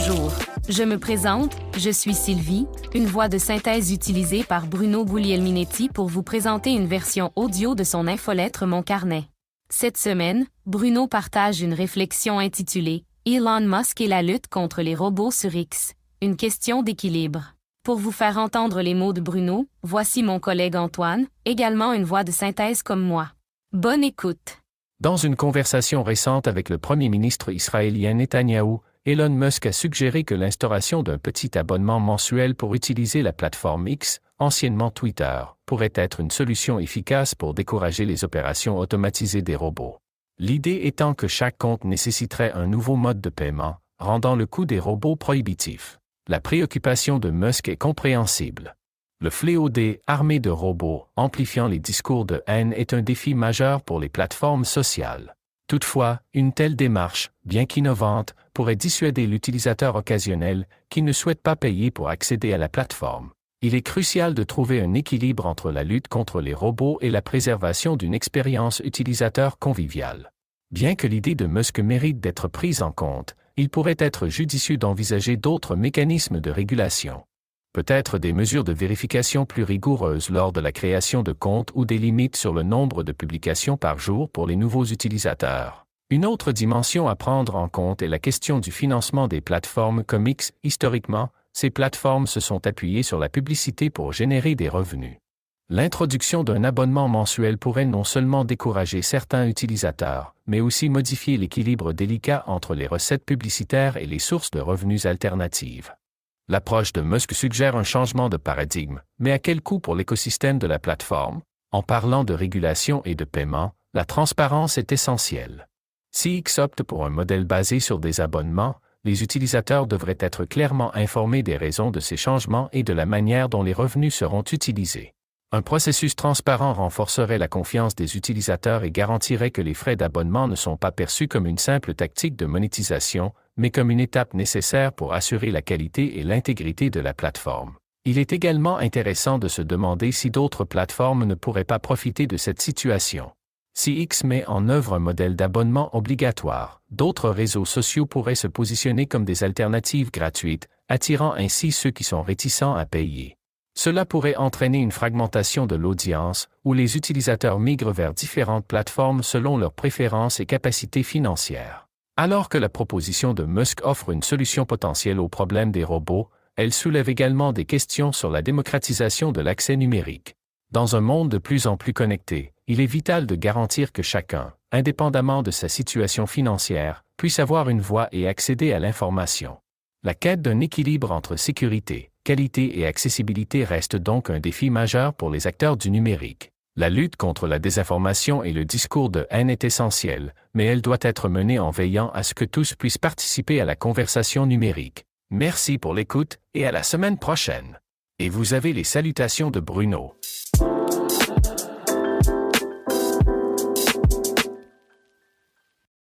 Bonjour, je me présente, je suis Sylvie, une voix de synthèse utilisée par Bruno Guglielminetti pour vous présenter une version audio de son infolettre Mon Carnet. Cette semaine, Bruno partage une réflexion intitulée Elon Musk et la lutte contre les robots sur X, une question d'équilibre. Pour vous faire entendre les mots de Bruno, voici mon collègue Antoine, également une voix de synthèse comme moi. Bonne écoute. Dans une conversation récente avec le premier ministre israélien Netanyahou, Elon Musk a suggéré que l'instauration d'un petit abonnement mensuel pour utiliser la plateforme X, anciennement Twitter, pourrait être une solution efficace pour décourager les opérations automatisées des robots. L'idée étant que chaque compte nécessiterait un nouveau mode de paiement, rendant le coût des robots prohibitif. La préoccupation de Musk est compréhensible. Le fléau des armées de robots amplifiant les discours de haine est un défi majeur pour les plateformes sociales. Toutefois, une telle démarche, bien qu'innovante, pourrait dissuader l'utilisateur occasionnel qui ne souhaite pas payer pour accéder à la plateforme. Il est crucial de trouver un équilibre entre la lutte contre les robots et la préservation d'une expérience utilisateur conviviale. Bien que l'idée de Musk mérite d'être prise en compte, il pourrait être judicieux d'envisager d'autres mécanismes de régulation. Peut-être des mesures de vérification plus rigoureuses lors de la création de comptes ou des limites sur le nombre de publications par jour pour les nouveaux utilisateurs. Une autre dimension à prendre en compte est la question du financement des plateformes comme X. Historiquement, ces plateformes se sont appuyées sur la publicité pour générer des revenus. L'introduction d'un abonnement mensuel pourrait non seulement décourager certains utilisateurs, mais aussi modifier l'équilibre délicat entre les recettes publicitaires et les sources de revenus alternatives. L'approche de Musk suggère un changement de paradigme, mais à quel coût pour l'écosystème de la plateforme? En parlant de régulation et de paiement, la transparence est essentielle. Si X opte pour un modèle basé sur des abonnements, les utilisateurs devraient être clairement informés des raisons de ces changements et de la manière dont les revenus seront utilisés. Un processus transparent renforcerait la confiance des utilisateurs et garantirait que les frais d'abonnement ne sont pas perçus comme une simple tactique de monétisation, mais comme une étape nécessaire pour assurer la qualité et l'intégrité de la plateforme. Il est également intéressant de se demander si d'autres plateformes ne pourraient pas profiter de cette situation. Si X met en œuvre un modèle d'abonnement obligatoire, d'autres réseaux sociaux pourraient se positionner comme des alternatives gratuites, attirant ainsi ceux qui sont réticents à payer. Cela pourrait entraîner une fragmentation de l'audience, où les utilisateurs migrent vers différentes plateformes selon leurs préférences et capacités financières. Alors que la proposition de Musk offre une solution potentielle au problème des robots, elle soulève également des questions sur la démocratisation de l'accès numérique. Dans un monde de plus en plus connecté, il est vital de garantir que chacun, indépendamment de sa situation financière, puisse avoir une voix et accéder à l'information. La quête d'un équilibre entre sécurité, qualité et accessibilité reste donc un défi majeur pour les acteurs du numérique. La lutte contre la désinformation et le discours de haine est essentielle, mais elle doit être menée en veillant à ce que tous puissent participer à la conversation numérique. Merci pour l'écoute et à la semaine prochaine. Et vous avez les salutations de Bruno.